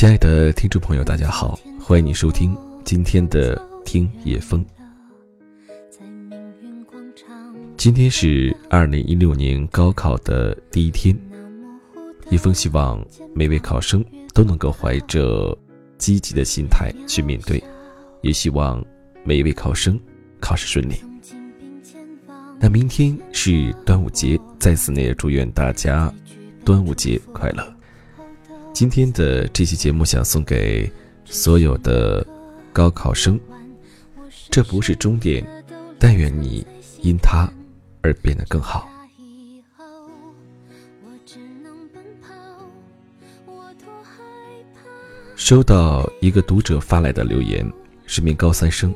亲爱的听众朋友，大家好，欢迎你收听今天的《听夜风》。今天是二零一六年高考的第一天，一封希望每位考生都能够怀着积极的心态去面对，也希望每一位考生考试顺利。那明天是端午节，在此呢也祝愿大家端午节快乐。今天的这期节目想送给所有的高考生，这不是终点，但愿你因它而变得更好。收到一个读者发来的留言，是名高三生，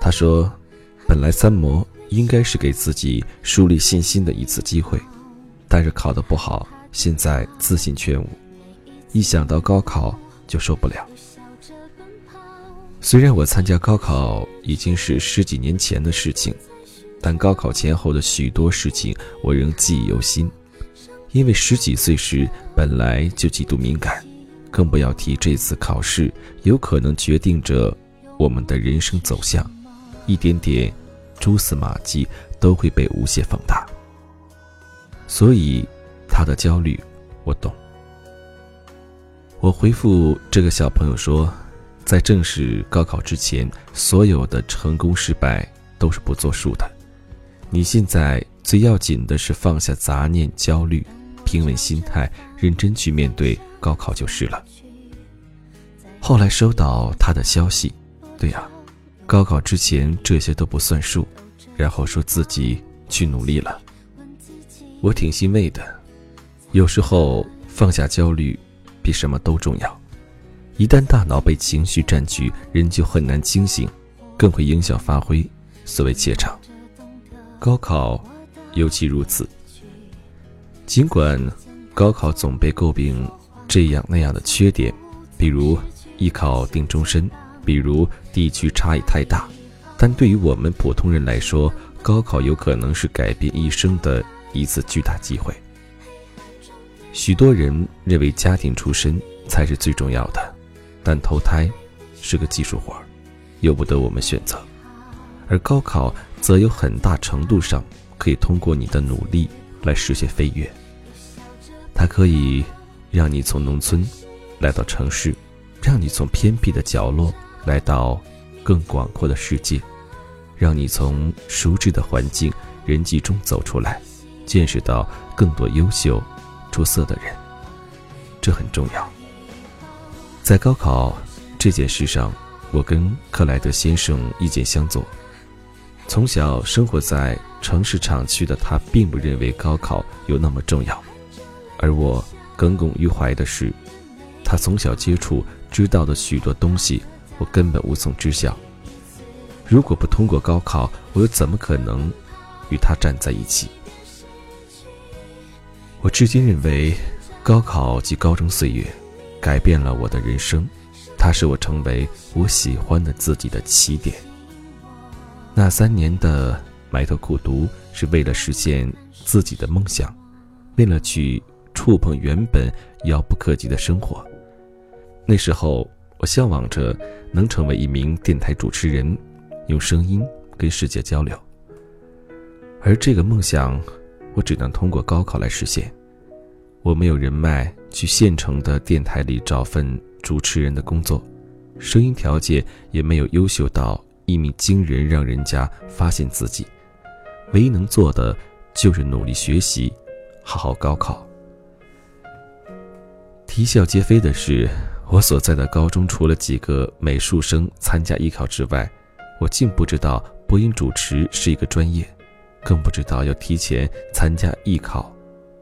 他说：“本来三模应该是给自己树立信心的一次机会，但是考得不好，现在自信全无。”一想到高考就受不了。虽然我参加高考已经是十几年前的事情，但高考前后的许多事情我仍记忆犹新。因为十几岁时本来就极度敏感，更不要提这次考试有可能决定着我们的人生走向，一点点蛛丝马迹都会被无限放大。所以，他的焦虑，我懂。我回复这个小朋友说，在正式高考之前，所有的成功失败都是不作数的。你现在最要紧的是放下杂念、焦虑，平稳心态，认真去面对高考就是了。后来收到他的消息，对呀，高考之前这些都不算数，然后说自己去努力了，我挺欣慰的。有时候放下焦虑。比什么都重要。一旦大脑被情绪占据，人就很难清醒，更会影响发挥。所谓怯场，高考尤其如此。尽管高考总被诟病这样那样的缺点，比如艺考定终身，比如地区差异太大，但对于我们普通人来说，高考有可能是改变一生的一次巨大机会。许多人认为家庭出身才是最重要的，但投胎是个技术活儿，由不得我们选择。而高考则有很大程度上可以通过你的努力来实现飞跃。它可以让你从农村来到城市，让你从偏僻的角落来到更广阔的世界，让你从熟知的环境人际中走出来，见识到更多优秀。出色的人，这很重要。在高考这件事上，我跟克莱德先生意见相左。从小生活在城市厂区的他，并不认为高考有那么重要。而我耿耿于怀的是，他从小接触知道的许多东西，我根本无从知晓。如果不通过高考，我又怎么可能与他站在一起？我至今认为，高考及高中岁月改变了我的人生，它使我成为我喜欢的自己的起点。那三年的埋头苦读，是为了实现自己的梦想，为了去触碰原本遥不可及的生活。那时候，我向往着能成为一名电台主持人，用声音跟世界交流。而这个梦想。我只能通过高考来实现。我没有人脉去县城的电台里找份主持人的工作，声音条件也没有优秀到一鸣惊人，让人家发现自己。唯一能做的就是努力学习，好好高考。啼笑皆非的是，我所在的高中除了几个美术生参加艺考之外，我竟不知道播音主持是一个专业。更不知道要提前参加艺考，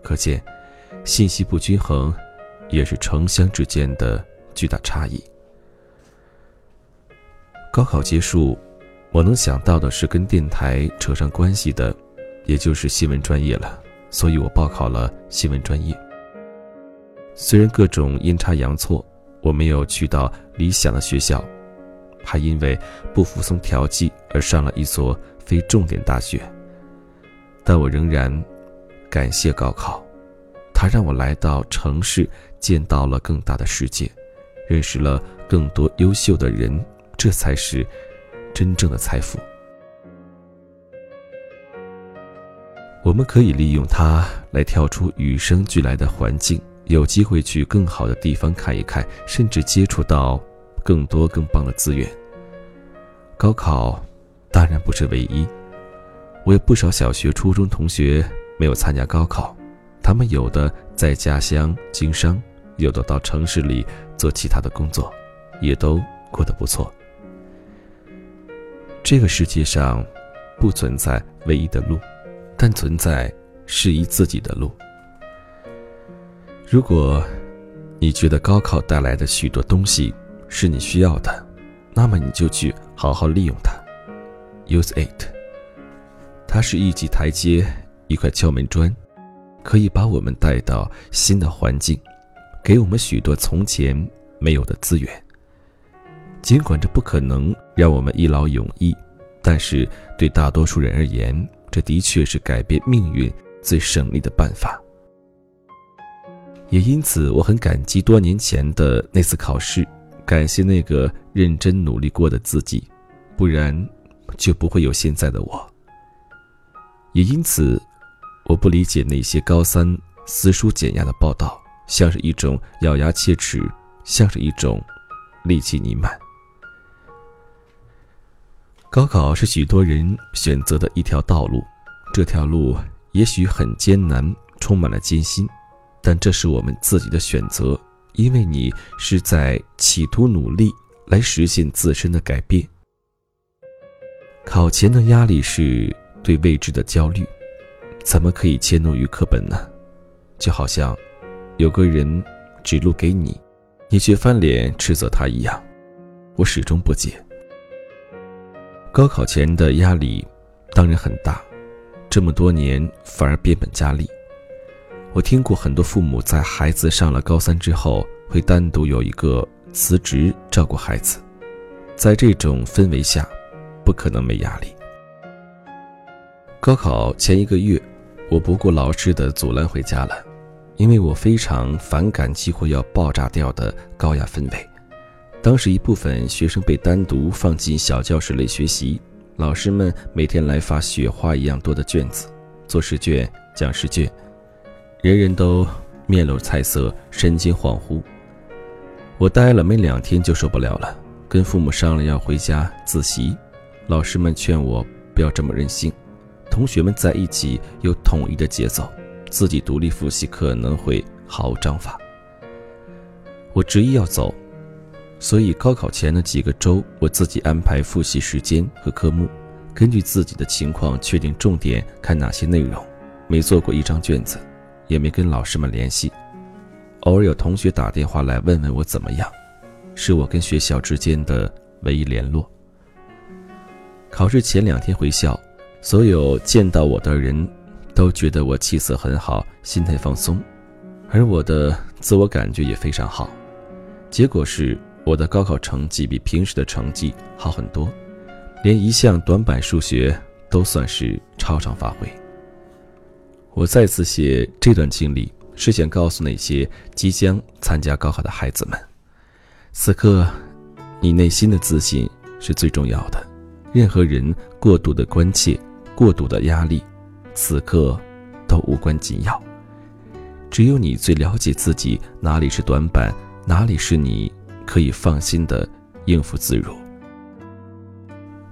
可见信息不均衡也是城乡之间的巨大差异。高考结束，我能想到的是跟电台扯上关系的，也就是新闻专业了，所以我报考了新闻专业。虽然各种阴差阳错，我没有去到理想的学校，还因为不服从调剂而上了一所非重点大学。但我仍然感谢高考，它让我来到城市，见到了更大的世界，认识了更多优秀的人，这才是真正的财富。我们可以利用它来跳出与生俱来的环境，有机会去更好的地方看一看，甚至接触到更多更棒的资源。高考当然不是唯一，我有不少小学、初中同学没有参加高考，他们有的在家乡经商，有的到城市里做其他的工作，也都过得不错。这个世界上不存在唯一的路。但存在适宜自己的路。如果你觉得高考带来的许多东西是你需要的，那么你就去好好利用它，use it。它是一级台阶，一块敲门砖，可以把我们带到新的环境，给我们许多从前没有的资源。尽管这不可能让我们一劳永逸，但是对大多数人而言，这的确是改变命运最省力的办法，也因此我很感激多年前的那次考试，感谢那个认真努力过的自己，不然就不会有现在的我。也因此，我不理解那些高三撕书减压的报道，像是一种咬牙切齿，像是一种戾气弥漫。高考是许多人选择的一条道路，这条路也许很艰难，充满了艰辛，但这是我们自己的选择，因为你是在企图努力来实现自身的改变。考前的压力是对未知的焦虑，怎么可以迁怒于课本呢？就好像有个人指路给你，你却翻脸斥责他一样，我始终不解。高考前的压力当然很大，这么多年反而变本加厉。我听过很多父母在孩子上了高三之后，会单独有一个辞职照顾孩子。在这种氛围下，不可能没压力。高考前一个月，我不顾老师的阻拦回家了，因为我非常反感几乎要爆炸掉的高压氛围。当时一部分学生被单独放进小教室里学习，老师们每天来发雪花一样多的卷子，做试卷、讲试卷，人人都面露菜色，神情恍惚。我待了没两天就受不了了，跟父母商量要回家自习，老师们劝我不要这么任性，同学们在一起有统一的节奏，自己独立复习可能会毫无章法。我执意要走。所以高考前的几个周，我自己安排复习时间和科目，根据自己的情况确定重点看哪些内容。没做过一张卷子，也没跟老师们联系。偶尔有同学打电话来问问我怎么样，是我跟学校之间的唯一联络。考试前两天回校，所有见到我的人都觉得我气色很好，心态放松，而我的自我感觉也非常好。结果是。我的高考成绩比平时的成绩好很多，连一项短板数学都算是超常发挥。我再次写这段经历，是想告诉那些即将参加高考的孩子们：此刻，你内心的自信是最重要的。任何人过度的关切、过度的压力，此刻都无关紧要。只有你最了解自己哪里是短板，哪里是你。可以放心的应付自如。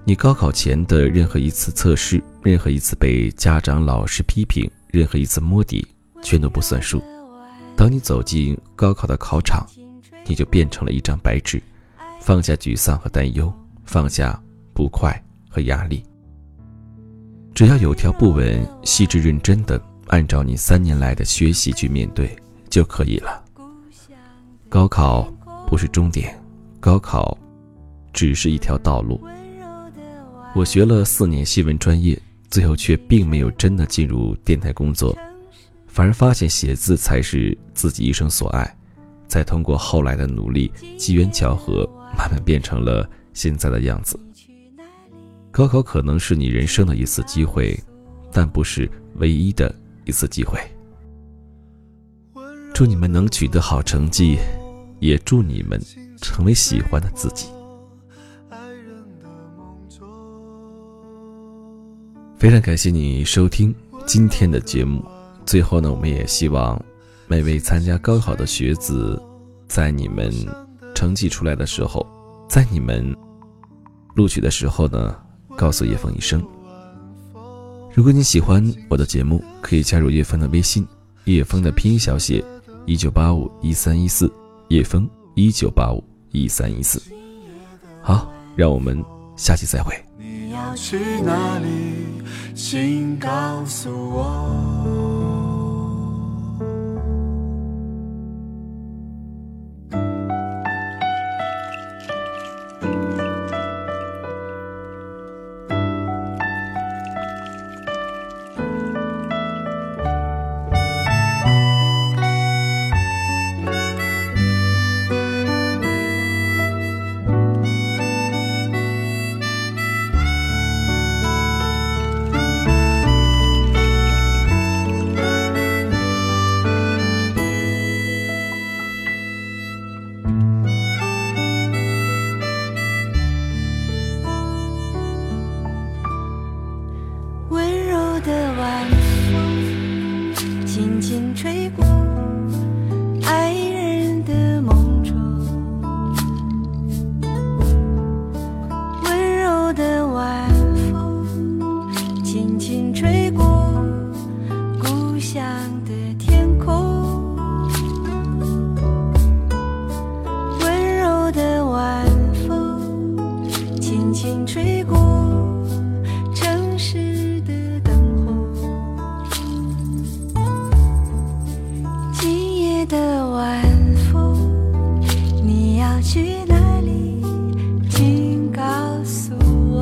你高考前的任何一次测试，任何一次被家长、老师批评，任何一次摸底，全都不算数。当你走进高考的考场，你就变成了一张白纸，放下沮丧和担忧，放下不快和压力。只要有条不紊、细致认真的按照你三年来的学习去面对就可以了。高考。不是终点，高考只是一条道路。我学了四年新闻专业，最后却并没有真的进入电台工作，反而发现写字才是自己一生所爱。再通过后来的努力，机缘巧合，慢慢变成了现在的样子。高考可能是你人生的一次机会，但不是唯一的一次机会。祝你们能取得好成绩。也祝你们成为喜欢的自己。非常感谢你收听今天的节目。最后呢，我们也希望每位参加高考的学子，在你们成绩出来的时候，在你们录取的时候呢，告诉叶枫一声。如果你喜欢我的节目，可以加入叶枫的微信，叶枫的拼音小写一九八五一三一四，叶枫一九八五一三一四。好，让我们下期再会。你要去哪里？请告诉我去哪里请告诉我。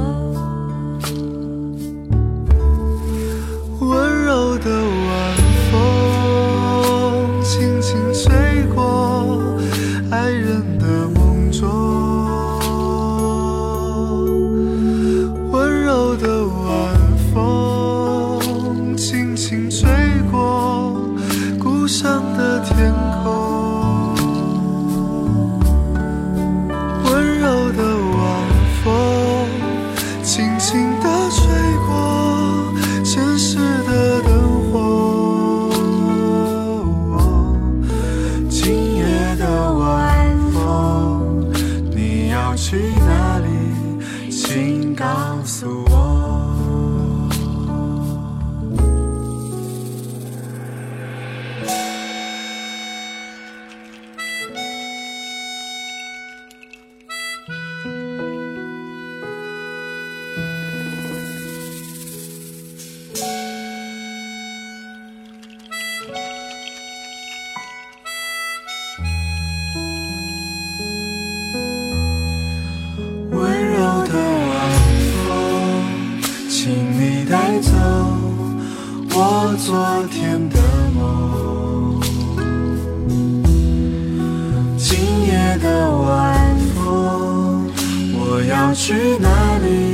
温柔的晚风轻轻吹过爱人的梦中温柔的晚风轻轻吹过故乡的天空。带走我。昨天的梦，今夜的晚风，我要去哪里？